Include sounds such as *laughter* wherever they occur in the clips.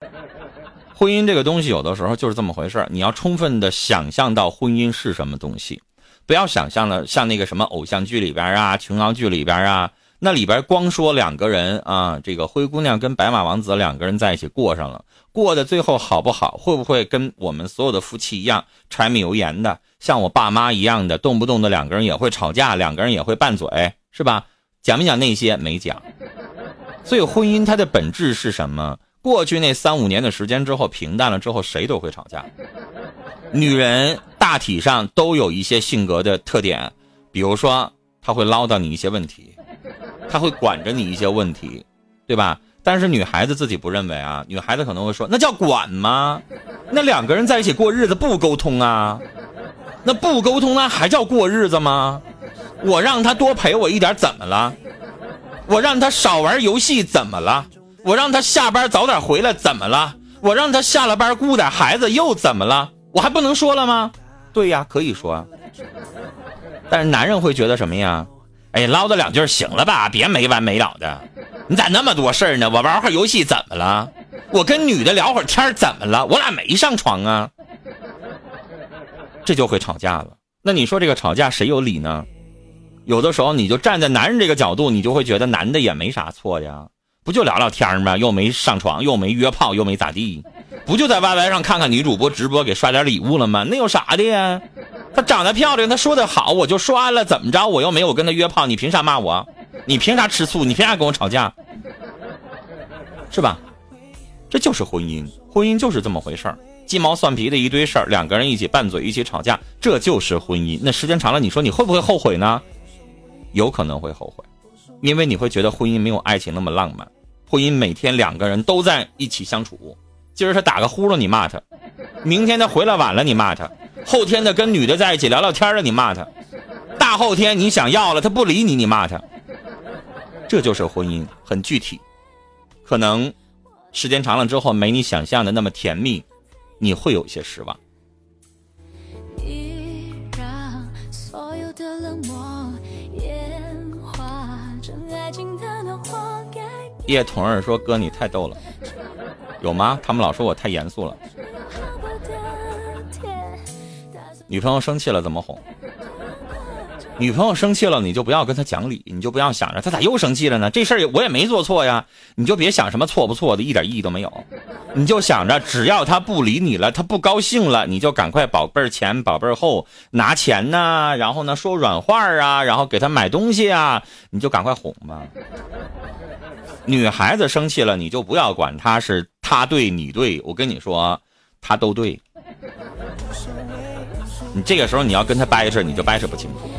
*laughs* 婚姻这个东西，有的时候就是这么回事你要充分的想象到婚姻是什么东西，不要想象了像那个什么偶像剧里边啊、琼瑶剧里边啊，那里边光说两个人啊，这个灰姑娘跟白马王子两个人在一起过上了，过的最后好不好？会不会跟我们所有的夫妻一样柴米油盐的？像我爸妈一样的，动不动的两个人也会吵架，两个人也会拌嘴，是吧？讲没讲那些？没讲。所以婚姻它的本质是什么？过去那三五年的时间之后，平淡了之后，谁都会吵架。女人大体上都有一些性格的特点，比如说她会唠叨你一些问题，她会管着你一些问题，对吧？但是女孩子自己不认为啊，女孩子可能会说：“那叫管吗？那两个人在一起过日子不沟通啊？那不沟通那还叫过日子吗？我让他多陪我一点怎么了？我让他少玩游戏怎么了？”我让他下班早点回来，怎么了？我让他下了班顾点孩子，又怎么了？我还不能说了吗？对呀，可以说。但是男人会觉得什么呀？哎，唠叨两句行了吧？别没完没了的。你咋那么多事儿呢？我玩会儿游戏怎么了？我跟女的聊会儿天怎么了？我俩没上床啊。这就会吵架了。那你说这个吵架谁有理呢？有的时候你就站在男人这个角度，你就会觉得男的也没啥错呀。不就聊聊天吗？又没上床，又没约炮，又没咋地，不就在 YY 上看看女主播直播，给刷点礼物了吗？那有啥的呀？她长得漂亮，她说的好，我就刷了，怎么着？我又没有跟她约炮，你凭啥骂我？你凭啥吃醋？你凭啥跟我吵架？是吧？这就是婚姻，婚姻就是这么回事儿，鸡毛蒜皮的一堆事儿，两个人一起拌嘴，一起吵架，这就是婚姻。那时间长了，你说你会不会后悔呢？有可能会后悔，因为你会觉得婚姻没有爱情那么浪漫。婚姻每天两个人都在一起相处，今儿他打个呼噜你骂他，明天他回来晚了你骂他，后天他跟女的在一起聊聊天了你骂他，大后天你想要了他不理你你骂他，这就是婚姻，很具体，可能时间长了之后没你想象的那么甜蜜，你会有些失望。所有的冷漠叶童儿说：“哥，你太逗了，有吗？他们老说我太严肃了。女朋友生气了怎么哄？女朋友生气了，你就不要跟她讲理，你就不要想着她咋又生气了呢？这事儿我也没做错呀，你就别想什么错不错的，一点意义都没有。你就想着只要她不理你了，她不高兴了，你就赶快宝贝儿前宝贝儿后拿钱呐，然后呢说软话啊，然后给她买东西啊，你就赶快哄吧。”女孩子生气了，你就不要管她是她对你对，我跟你说，她都对。你这个时候你要跟她掰扯，你就掰扯不清楚。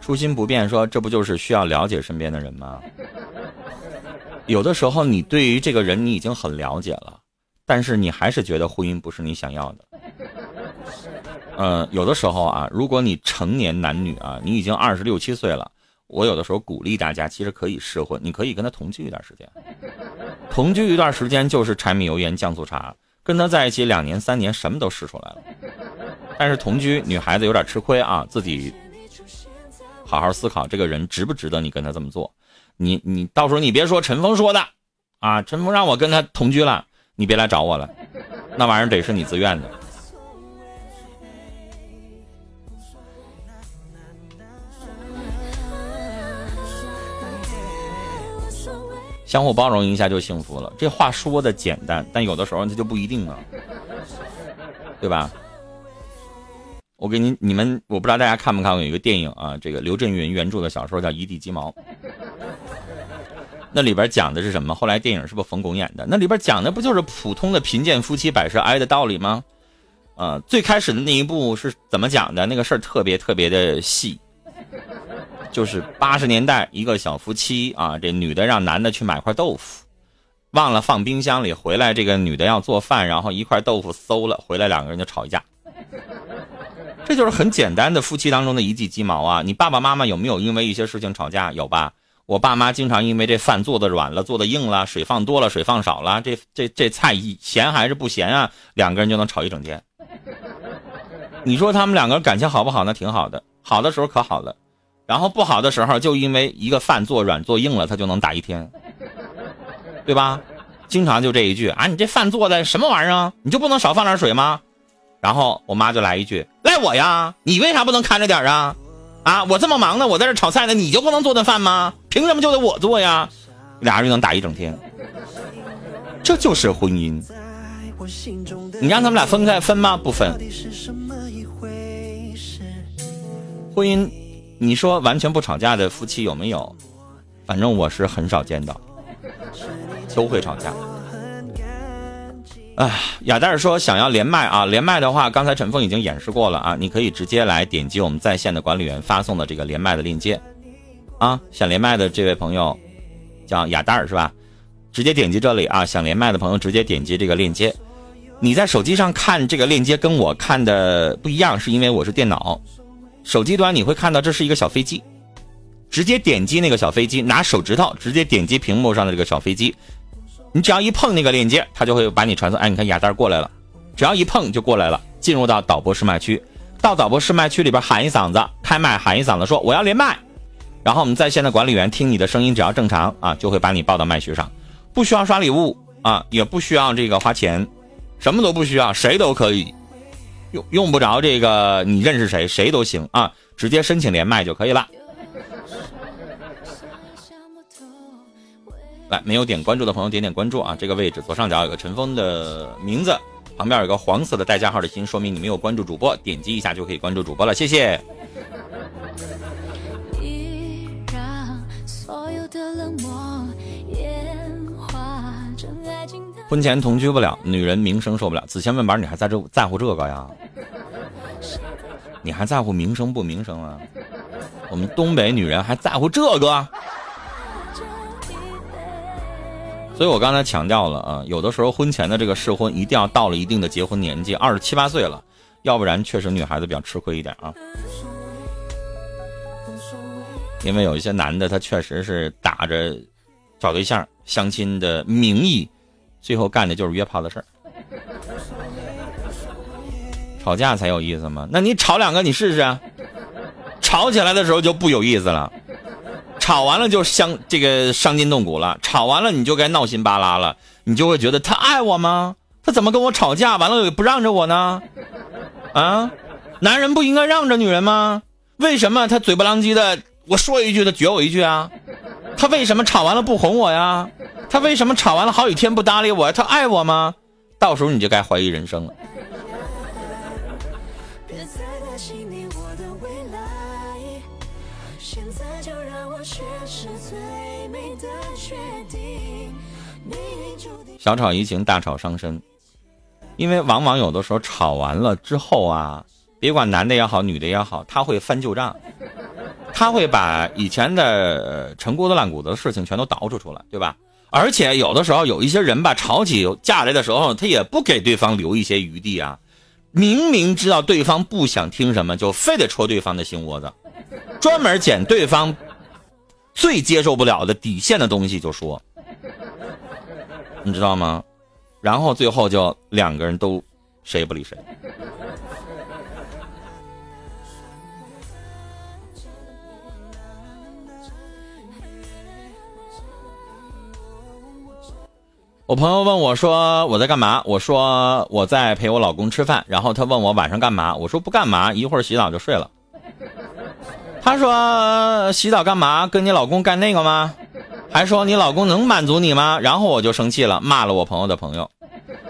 初心不变，说这不就是需要了解身边的人吗？有的时候你对于这个人你已经很了解了，但是你还是觉得婚姻不是你想要的。嗯，有的时候啊，如果你成年男女啊，你已经二十六七岁了，我有的时候鼓励大家，其实可以试婚，你可以跟他同居一段时间，同居一段时间就是柴米油盐酱醋茶，跟他在一起两年三年，什么都试出来了。但是同居女孩子有点吃亏啊，自己好好思考这个人值不值得你跟他这么做。你你到时候你别说陈峰说的，啊，陈峰让我跟他同居了，你别来找我了，那玩意儿得是你自愿的。相互包容一下就幸福了。这话说的简单，但有的时候它就不一定了，对吧？我给你你们，我不知道大家看没看过有一个电影啊，这个刘震云原著的小说叫《一地鸡毛》，那里边讲的是什么？后来电影是不是冯巩演的？那里边讲的不就是普通的贫贱夫妻百事哀的道理吗？呃，最开始的那一部是怎么讲的？那个事儿特别特别的细。就是八十年代一个小夫妻啊，这女的让男的去买块豆腐，忘了放冰箱里，回来这个女的要做饭，然后一块豆腐馊了，回来两个人就吵一架。这就是很简单的夫妻当中的一地鸡毛啊！你爸爸妈妈有没有因为一些事情吵架？有吧？我爸妈经常因为这饭做的软了，做的硬了，水放多了，水放少了，这这这菜咸还是不咸啊？两个人就能吵一整天。*laughs* 你说他们两个感情好不好？那挺好的，好的时候可好了。然后不好的时候就因为一个饭做软做硬了，他就能打一天，对吧？经常就这一句啊，你这饭做的什么玩意儿？你就不能少放点水吗？然后我妈就来一句，赖我呀？你为啥不能看着点啊？啊，我这么忙呢，我在这炒菜呢，你就不能做顿饭吗？凭什么就得我做呀？俩人就能打一整天，这就是婚姻。你让他们俩分开分吗？不分。婚姻，你说完全不吵架的夫妻有没有？反正我是很少见到，都会吵架。哎，雅黛儿说想要连麦啊，连麦的话，刚才陈峰已经演示过了啊，你可以直接来点击我们在线的管理员发送的这个连麦的链接，啊，想连麦的这位朋友叫雅黛儿是吧？直接点击这里啊，想连麦的朋友直接点击这个链接。你在手机上看这个链接跟我看的不一样，是因为我是电脑。手机端你会看到这是一个小飞机，直接点击那个小飞机，拿手指头直接点击屏幕上的这个小飞机，你只要一碰那个链接，它就会把你传送。哎，你看雅丹过来了，只要一碰就过来了，进入到导播试麦区，到导播试麦区里边喊一嗓子，开麦喊一嗓子，说我要连麦，然后我们在线的管理员听你的声音，只要正常啊，就会把你报到麦序上，不需要刷礼物啊，也不需要这个花钱，什么都不需要，谁都可以。用用不着这个，你认识谁谁都行啊，直接申请连麦就可以了。来，没有点关注的朋友点点关注啊，这个位置左上角有个陈峰的名字，旁边有个黄色的带加号的心，说明你没有关注主播，点击一下就可以关注主播了，谢谢。婚前同居不了，女人名声受不了。子谦问板，你还在这在乎这个呀？你还在乎名声不名声啊？我们东北女人还在乎这个？所以我刚才强调了啊，有的时候婚前的这个试婚一定要到了一定的结婚年纪，二十七八岁了，要不然确实女孩子比较吃亏一点啊。因为有一些男的他确实是打着找对象、相亲的名义。最后干的就是约炮的事儿，吵架才有意思吗？那你吵两个你试试，吵起来的时候就不有意思了，吵完了就伤这个伤筋动骨了，吵完了你就该闹心巴拉了，你就会觉得他爱我吗？他怎么跟我吵架完了也不让着我呢？啊，男人不应该让着女人吗？为什么他嘴不狼藉的我说一句他撅我一句啊？他为什么吵完了不哄我呀？他为什么吵完了好几天不搭理我？他爱我吗？到时候你就该怀疑人生了。小吵怡情，大吵伤身。因为往往有的时候吵完了之后啊，别管男的也好，女的也好，他会翻旧账，他会把以前的陈姑子烂谷子的事情全都倒饬出来，对吧？而且有的时候有一些人吧，吵起架来的时候，他也不给对方留一些余地啊。明明知道对方不想听什么，就非得戳对方的心窝子，专门捡对方最接受不了的底线的东西就说，你知道吗？然后最后就两个人都谁也不理谁。我朋友问我说我在干嘛？我说我在陪我老公吃饭。然后他问我晚上干嘛？我说不干嘛，一会儿洗澡就睡了。他说洗澡干嘛？跟你老公干那个吗？还说你老公能满足你吗？然后我就生气了，骂了我朋友的朋友。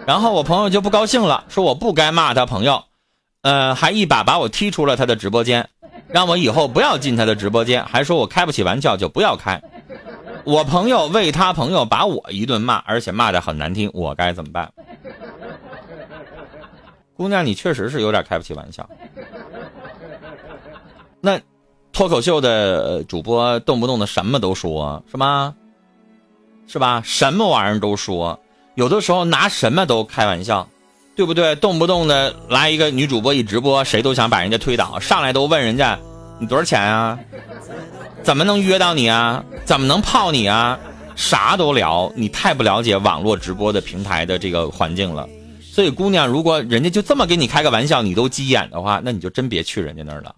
然后我朋友就不高兴了，说我不该骂他朋友，呃，还一把把我踢出了他的直播间，让我以后不要进他的直播间，还说我开不起玩笑就不要开。我朋友为他朋友把我一顿骂，而且骂的很难听，我该怎么办？姑娘，你确实是有点开不起玩笑。那脱口秀的主播动不动的什么都说，是吗？是吧？什么玩意儿都说，有的时候拿什么都开玩笑，对不对？动不动的来一个女主播一直播，谁都想把人家推倒，上来都问人家你多少钱啊？怎么能约到你啊？怎么能泡你啊？啥都聊，你太不了解网络直播的平台的这个环境了。所以，姑娘，如果人家就这么给你开个玩笑，你都急眼的话，那你就真别去人家那儿了。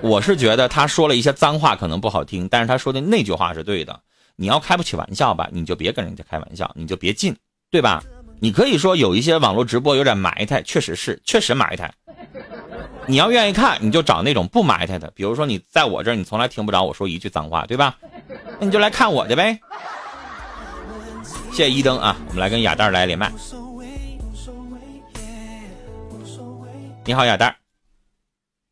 我是觉得他说了一些脏话，可能不好听，但是他说的那句话是对的。你要开不起玩笑吧，你就别跟人家开玩笑，你就别进，对吧？你可以说有一些网络直播有点埋汰，确实是，确实埋汰。你要愿意看，你就找那种不埋汰的，比如说你在我这儿，你从来听不着我说一句脏话，对吧？那你就来看我的呗。谢谢一灯啊，我们来跟亚蛋来连麦。你好，亚蛋。